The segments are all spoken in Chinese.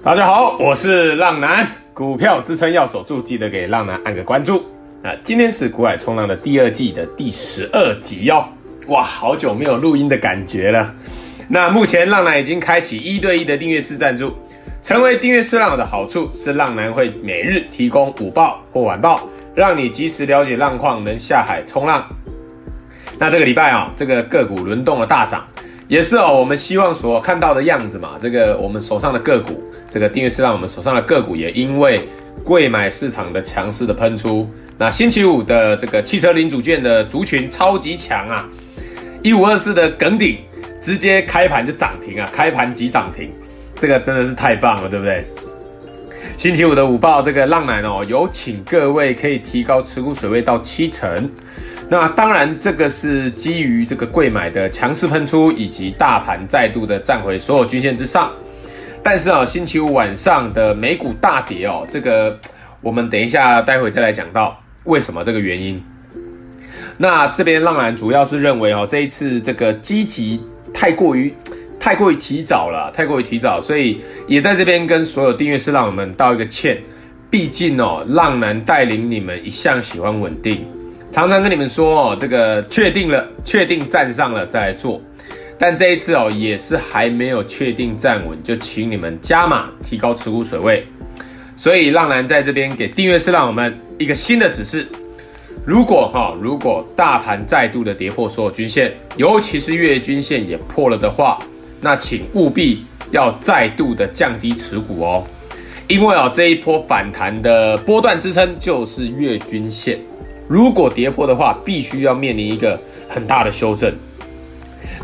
大家好，我是浪男，股票支撑要守住，记得给浪男按个关注。啊，今天是股海冲浪的第二季的第十二集哟。哇，好久没有录音的感觉了。那目前浪男已经开启一对一的订阅式赞助，成为订阅式浪友的好处是，浪男会每日提供午报或晚报，让你及时了解浪况，能下海冲浪。那这个礼拜啊，这个个股轮动的大涨。也是哦，我们希望所看到的样子嘛。这个我们手上的个股，这个订阅是让我们手上的个股也因为贵买市场的强势的喷出，那星期五的这个汽车零组件的族群超级强啊，一五二四的耿鼎直接开盘就涨停啊，开盘即涨停，这个真的是太棒了，对不对？星期五的午报，这个浪奶哦，有请各位可以提高持股水位到七成。那当然，这个是基于这个贵买的强势喷出，以及大盘再度的站回所有均线之上。但是啊，星期五晚上的美股大跌哦，这个我们等一下待会再来讲到为什么这个原因。那这边浪男主要是认为哦，这一次这个积极太过于太过于提早了，太过于提早，所以也在这边跟所有订阅式浪友们道一个歉。毕竟哦，浪男带领你们一向喜欢稳定。常常跟你们说哦，这个确定了，确定站上了再来做，但这一次哦，也是还没有确定站稳，就请你们加码提高持股水位。所以浪男在这边给订阅式浪友们一个新的指示：如果哈，如果大盘再度的跌破所有均线，尤其是月均线也破了的话，那请务必要再度的降低持股哦，因为啊，这一波反弹的波段支撑就是月均线。如果跌破的话，必须要面临一个很大的修正。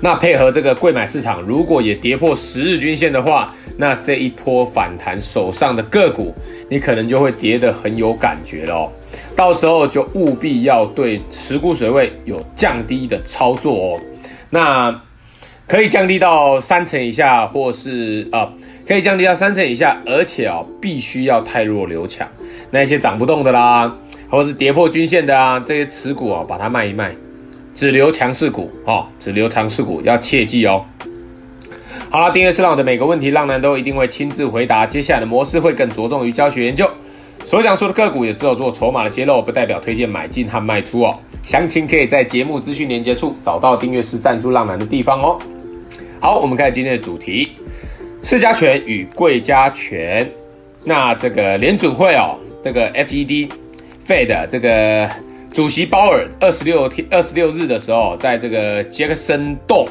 那配合这个贵买市场，如果也跌破十日均线的话，那这一波反弹手上的个股，你可能就会跌得很有感觉了哦。到时候就务必要对持股水位有降低的操作哦。那可以降低到三成以下，或是啊、可以降低到三成以下，而且、哦，必须要汰弱留强。那些涨不动的啦。或是跌破均线的啊，这些持股啊，把它卖一卖，只留强势股哦，只留强势股，要切记哦。好了，订阅是让我的每个问题，浪男都一定会亲自回答。接下来的模式会更着重于教学研究，所讲述的个股也只有做筹码的揭露，不代表推荐买进和卖出哦。详情可以在节目资讯连接处找到订阅式赞助浪男的地方哦。好，我们看今天的主题：市加权与柜加权。那这个联准会哦，这个 FED。Fed 这个主席鲍尔二十六天二十六日的时候，在这个杰克森洞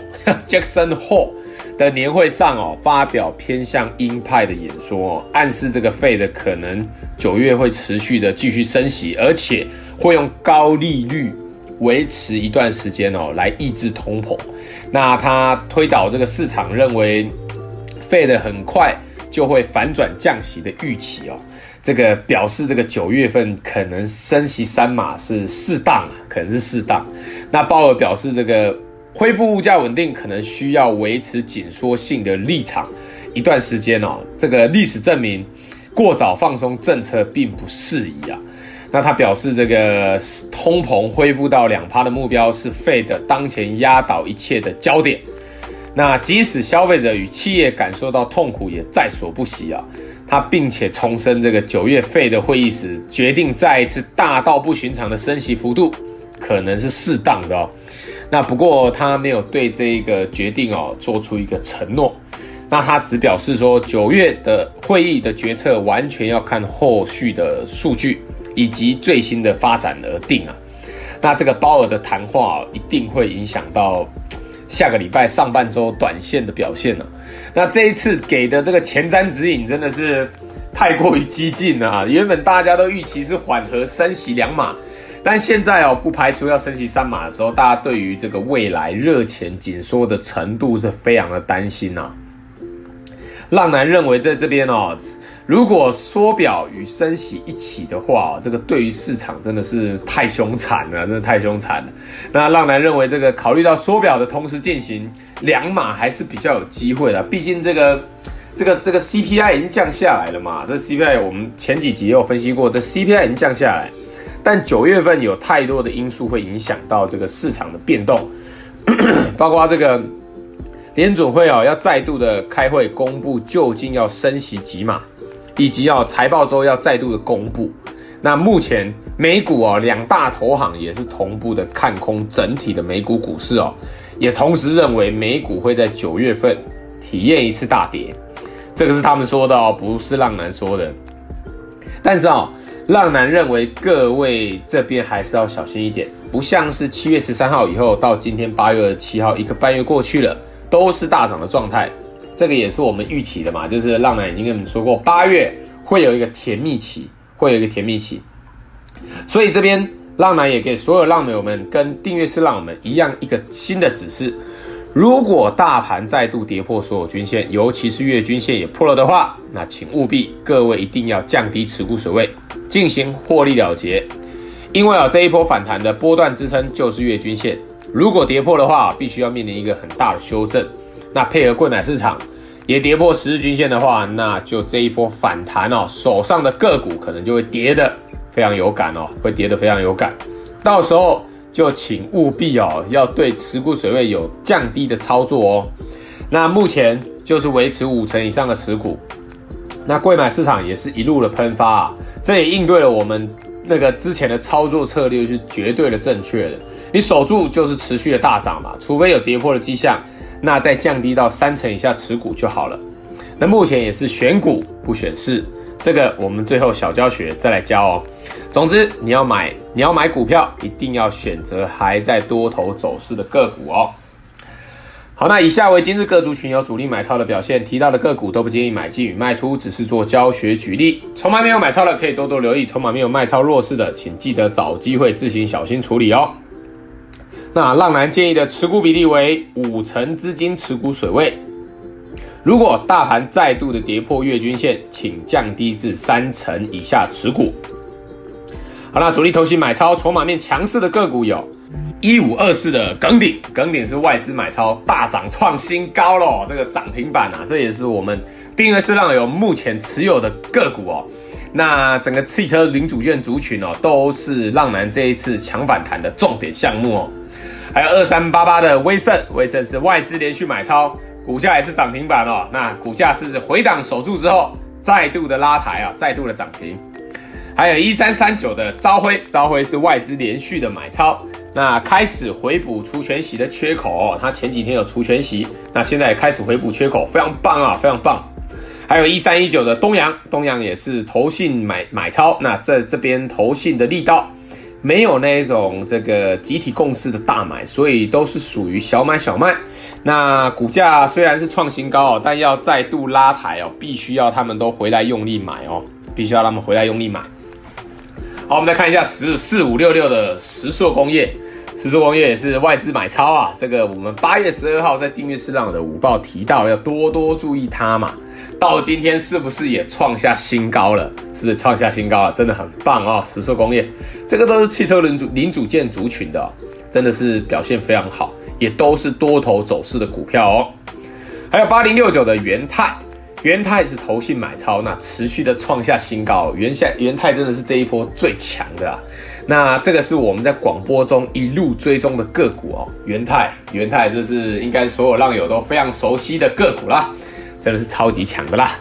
Jackson Hole 的年会上哦，发表偏向鹰派的演说哦，暗示这个 Fed 可能九月会持续的继续升息，而且会用高利率维持一段时间哦，来抑制通膨。那他推导这个市场认为 Fed 很快就会反转降息的预期哦。这个表示，这个九月份可能升息三码是适当，可能是适当。那鲍尔表示，这个恢复物价稳定可能需要维持紧缩性的立场一段时间哦。这个历史证明，过早放松政策并不适宜啊。那他表示，这个通膨恢复到两趴的目标是 Fed 当前压倒一切的焦点。那即使消费者与企业感受到痛苦，也在所不惜啊。他并且重申，这个九月费的会议时决定再一次大到不寻常的升息幅度，可能是适当的哦。那不过他没有对这个决定哦做出一个承诺。那他只表示说，九月的会议的决策完全要看后续的数据以及最新的发展而定啊。那这个鲍尔的谈话哦，一定会影响到。下个礼拜上半周短线的表现呢、那这一次给的这个前瞻指引真的是太过于激进了啊！原本大家都预期是缓和升息两码，但现在哦，不排除要升息三码的时候，大家对于这个未来热钱紧缩的程度是非常的担心呐、啊。浪男认为在这边哦。如果缩表与升息一起的话，这个对于市场真的是太凶残了，真的太凶残了。那浪男认为，这个考虑到缩表的同时进行两码还是比较有机会的，毕竟这个这个这个 CPI 已经降下来了嘛。这 CPI 我们前几集也有分析过，这 CPI 已经降下来，但九月份有太多的因素会影响到这个市场的变动，包括这个联准会哦要再度的开会公布究竟要升息几码，以及哦财报周要再度的公布。那目前美股哦两大投行也是同步的看空整体的美股股市哦，也同时认为美股会在九月份体验一次大跌。这个是他们说的哦，不是浪男说的。但是哦，浪男认为各位这边还是要小心一点，不像是七月十三号以后到今天八月七号一个半月过去了，都是大涨的状态。这个也是我们预期的嘛，就是浪男已经跟你们说过，八月会有一个甜蜜期，会有一个甜蜜期。所以这边浪男也给所有浪友们跟订阅式浪友们一样一个新的指示。如果大盘再度跌破所有均线，尤其是月均线也破了的话，那请务必各位一定要降低持股水位，进行获利了结。因为啊，这一波反弹的波段支撑就是月均线，如果跌破的话，必须要面临一个很大的修正。那配合柜买市场也跌破十日均线的话，那就这一波反弹哦，手上的个股可能就会跌得非常有感哦，会跌得非常有感，到时候。就请务必哦，要对持股水位有降低的操作哦。那目前就是维持五成以上的持股。那贵买市场也是一路的喷发啊，这也应对了我们那个之前的操作策略是绝对的正确的。你守住就是持续的大涨嘛，除非有跌破的迹象，那再降低到三成以下持股就好了。那目前也是选股不选市，这个我们最后小教学再来教哦。总之，你要买你要买股票，一定要选择还在多头走势的个股哦。好，那以下为今日各族群有主力买超的表现，提到的个股都不建议买进与卖出，只是做教学举例。筹码没有买超的可以多多留意，筹码没有卖超弱势的，请记得找机会自行小心处理哦。那浪男建议的持股比例为五成资金持股水位，如果大盘再度的跌破月均线，请降低至三成以下持股。好啦，主力投信买超筹码面强势的个股有，一五二四的耿鼎，耿鼎是外资买超大涨创新高喽，这个涨停板啊，这也是我们订阅式浪友目前持有的个股哦。那整个汽车零组件族群哦，都是浪男这一次抢反弹的重点项目哦。还有二三八八的威盛，威盛是外资连续买超，股价也是涨停板哦。那股价是回档守住之后，再度的拉抬啊，再度的涨停。还有一三三九的朝辉，朝辉是外资连续的买超，那开始回补除权息的缺口哦。它前几天有除权息，那现在也开始回补缺口，非常棒啊，非常棒。还有一三一九的东阳，东阳也是投信买买超，那在这边投信的力道没有那种这个集体共识的大买，所以都是属于小买小卖。那股价虽然是创新高哦，但要再度拉抬哦，必须要他们都回来用力买哦，必须要他们回来用力买。好，我们来看一下十四五六六的石塑工业，石硕工业也是外资买超啊。这个我们八月十二号在订阅市场的午报提到，要多多注意它嘛。到今天是不是也创下新高了？是不是创下新高了？真的很棒哦，石硕工业，这个都是汽车零组零组件族群的，真的是表现非常好，也都是多头走势的股票哦。还有八零六九的元泰。元泰是投信买超，那持续的创下新高。元下元泰真的是这一波最强的啊！那这个是我们在广播中一路追踪的个股哦。元泰，元泰这是应该所有浪友都非常熟悉的个股啦，真的是超级强的啦。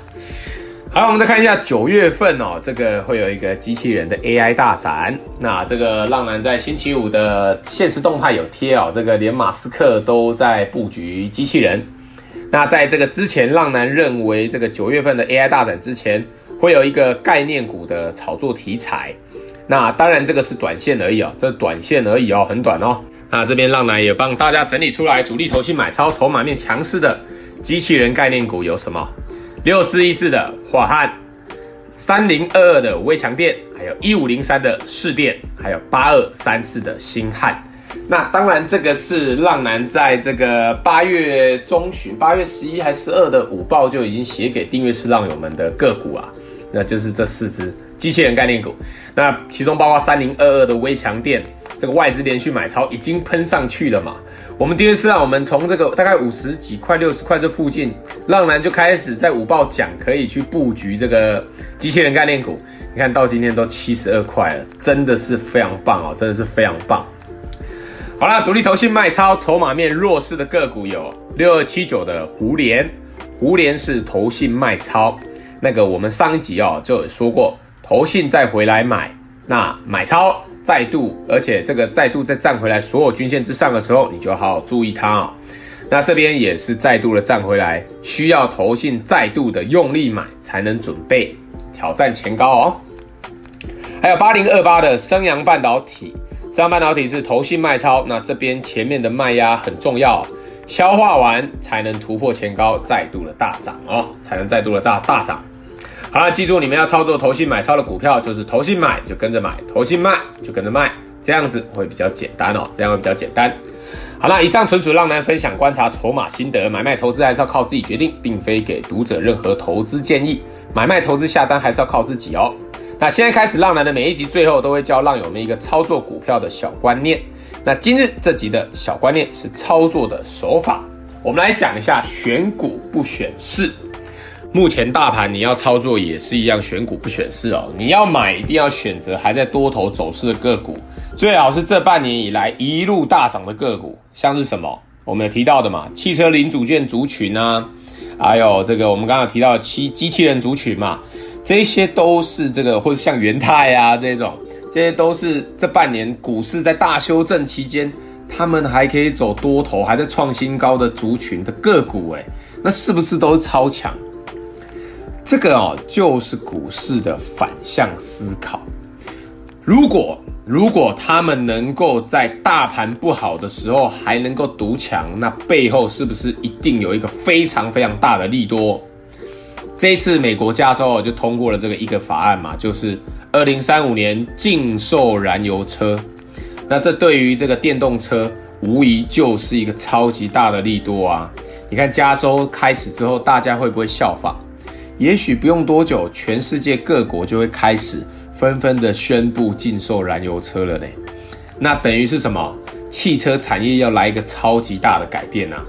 好，我们再看一下九月份哦，这个会有一个机器人的 AI 大展。那这个浪男在星期五的现实动态有贴哦，这个连马斯克都在布局机器人。那在这个之前，浪男认为这个九月份的 AI 大展之前会有一个概念股的炒作题材。那当然这个是短线而已哦，这短线而已哦，很短哦。那这边浪男也帮大家整理出来，主力投信买超、筹码面强势的机器人概念股有什么？六四一四的华汉，三零二二的威强电，还有一五零三的市电，还有八二三四的新汉。那当然，这个是浪男在这个八月中旬，八月十一还十二的午报就已经写给订阅式浪友们的个股啊，那就是这四只机器人概念股。那其中包括三零二二的微强电，这个外资连续买超已经喷上去了嘛。我们第一次让我们从这个大概五十几块、六十块这附近，浪男就开始在午报讲可以去布局这个机器人概念股。你看到今天都七十二块了，真的是非常棒哦，真的是非常棒。好啦，主力投信卖超，筹码面弱势的个股有六二七九的胡连，胡连是投信卖超，那个我们上一集哦就有说过，投信再回来买，那买超再度，而且这个再度再站回来所有均线之上的时候，你就好好注意它、哦。那这边也是再度的站回来，需要投信再度的用力买才能准备挑战前高哦。还有八零二八的升阳半导体。升阳半导体是投信卖超，那这边前面的卖压很重要，消化完才能突破前高，再度的大涨哦，才能再度的大大涨。好了，记住你们要操作投信买超的股票，就是投信买就跟着买，投信卖就跟着卖，这样子会比较简单哦，这样会比较简单。好了，以上纯属浪男分享观察筹码心得，买卖投资还是要靠自己决定，并非给读者任何投资建议，买卖投资下单还是要靠自己哦。那现在开始，浪男的每一集最后都会教浪友们一个操作股票的小观念。那今日这集的小观念是操作的手法，我们来讲一下选股不选市。目前大盘你要操作也是一样，选股不选市哦。你要买一定要选择还在多头走势的个股，最好是这半年以来一路大涨的个股，像是什么我们有提到的嘛，汽车零组件族群啊，还有这个我们刚刚提到的机机器人族群嘛。这些都是这个，或者像元泰啊这种，这些都是这半年股市在大修正期间，他们还可以走多头，还在创新高的族群的个股，诶，那是不是都是超强？这个哦，就是股市的反向思考。如果如果他们能够在大盘不好的时候还能够独强，那背后是不是一定有一个非常非常大的利多？这一次，美国加州就通过了这个一个法案嘛，就是二零三五年禁售燃油车。那这对于这个电动车，无疑就是一个超级大的利多啊！你看加州开始之后，大家会不会效仿？也许不用多久，全世界各国就会开始纷纷的宣布禁售燃油车了呢。那等于是什么？汽车产业要来一个超级大的改变啊！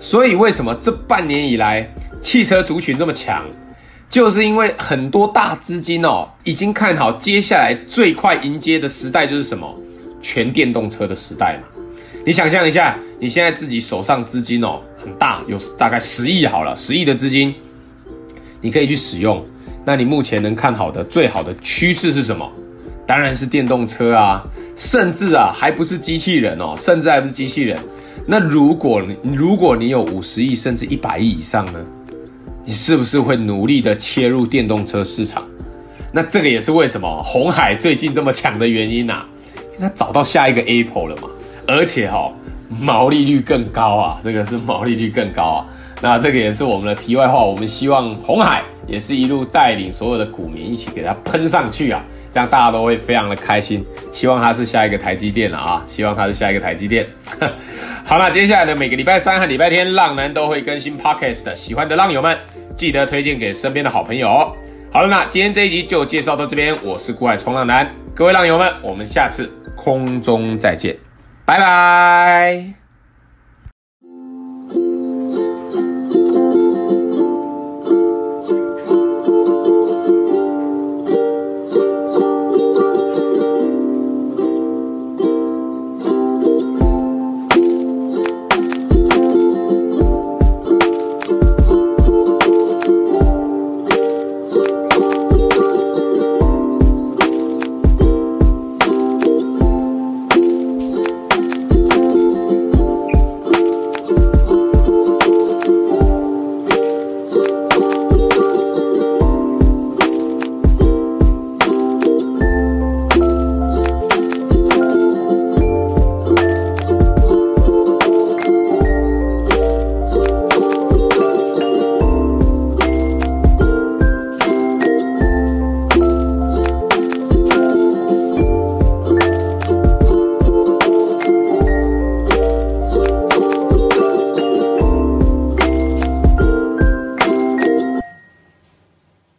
所以为什么这半年以来，汽车族群这么强，就是因为很多大资金哦，已经看好接下来最快迎接的时代就是什么？全电动车的时代嘛。你想象一下，你现在自己手上资金哦很大，有大概十亿好了，十亿的资金，你可以去使用。那你目前能看好的最好的趋势是什么？当然是电动车啊，甚至啊还不是机器人哦，甚至还不是机器人。那如果你如果你有五十亿甚至一百亿以上呢？你是不是会努力的切入电动车市场？那这个也是为什么红海最近这么强的原因呐、啊？因为他找到下一个 Apple 了嘛，而且哈、毛利率更高啊，这个是毛利率更高啊。那这个也是我们的题外话，我们希望红海也是一路带领所有的股民一起给它喷上去啊，这样大家都会非常的开心。希望它是下一个台积电了啊，希望它是下一个台积电。好，那接下来的每个礼拜三和礼拜天，浪男都会更新 Podcast 的，喜欢的浪友们。记得推荐给身边的好朋友。好了，那今天这一集就介绍到这边。我是股海冲浪男，各位浪友们，我们下次空中再见，拜拜。